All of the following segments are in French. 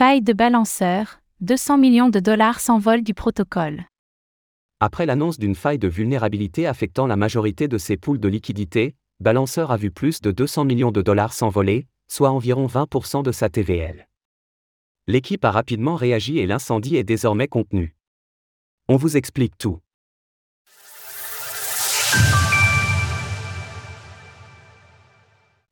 Faille de balanceur, 200 millions de dollars s'envolent du protocole. Après l'annonce d'une faille de vulnérabilité affectant la majorité de ses poules de liquidité, Balanceur a vu plus de 200 millions de dollars s'envoler, soit environ 20% de sa TVL. L'équipe a rapidement réagi et l'incendie est désormais contenu. On vous explique tout.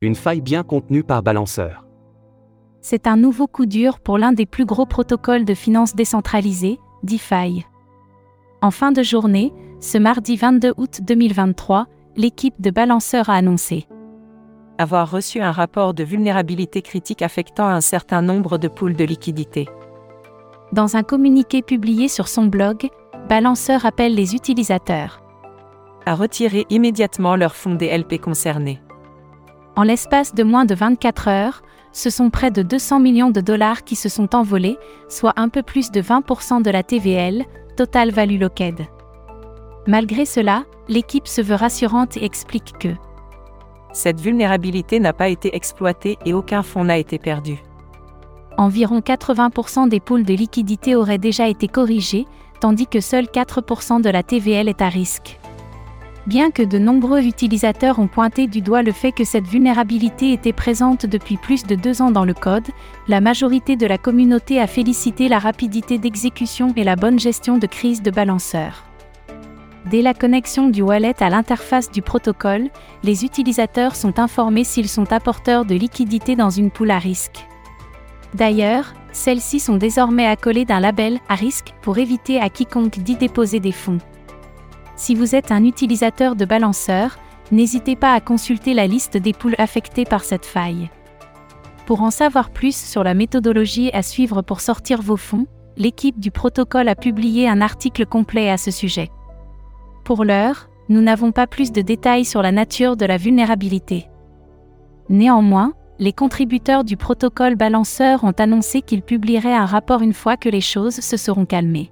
Une faille bien contenue par Balanceur. C'est un nouveau coup dur pour l'un des plus gros protocoles de finances décentralisées, DeFi. En fin de journée, ce mardi 22 août 2023, l'équipe de Balanceur a annoncé avoir reçu un rapport de vulnérabilité critique affectant un certain nombre de poules de liquidités. Dans un communiqué publié sur son blog, Balanceur appelle les utilisateurs à retirer immédiatement leurs fonds des LP concernés. En l'espace de moins de 24 heures, ce sont près de 200 millions de dollars qui se sont envolés, soit un peu plus de 20% de la TVL, Total Value Locked. Malgré cela, l'équipe se veut rassurante et explique que cette vulnérabilité n'a pas été exploitée et aucun fonds n'a été perdu. Environ 80% des poules de liquidité auraient déjà été corrigées, tandis que seul 4% de la TVL est à risque. Bien que de nombreux utilisateurs ont pointé du doigt le fait que cette vulnérabilité était présente depuis plus de deux ans dans le code, la majorité de la communauté a félicité la rapidité d'exécution et la bonne gestion de crise de balanceur. Dès la connexion du wallet à l'interface du protocole, les utilisateurs sont informés s'ils sont apporteurs de liquidités dans une poule à risque. D'ailleurs, celles-ci sont désormais accolées d'un label à risque pour éviter à quiconque d'y déposer des fonds. Si vous êtes un utilisateur de balanceur, n'hésitez pas à consulter la liste des poules affectées par cette faille. Pour en savoir plus sur la méthodologie à suivre pour sortir vos fonds, l'équipe du protocole a publié un article complet à ce sujet. Pour l'heure, nous n'avons pas plus de détails sur la nature de la vulnérabilité. Néanmoins, les contributeurs du protocole balanceur ont annoncé qu'ils publieraient un rapport une fois que les choses se seront calmées.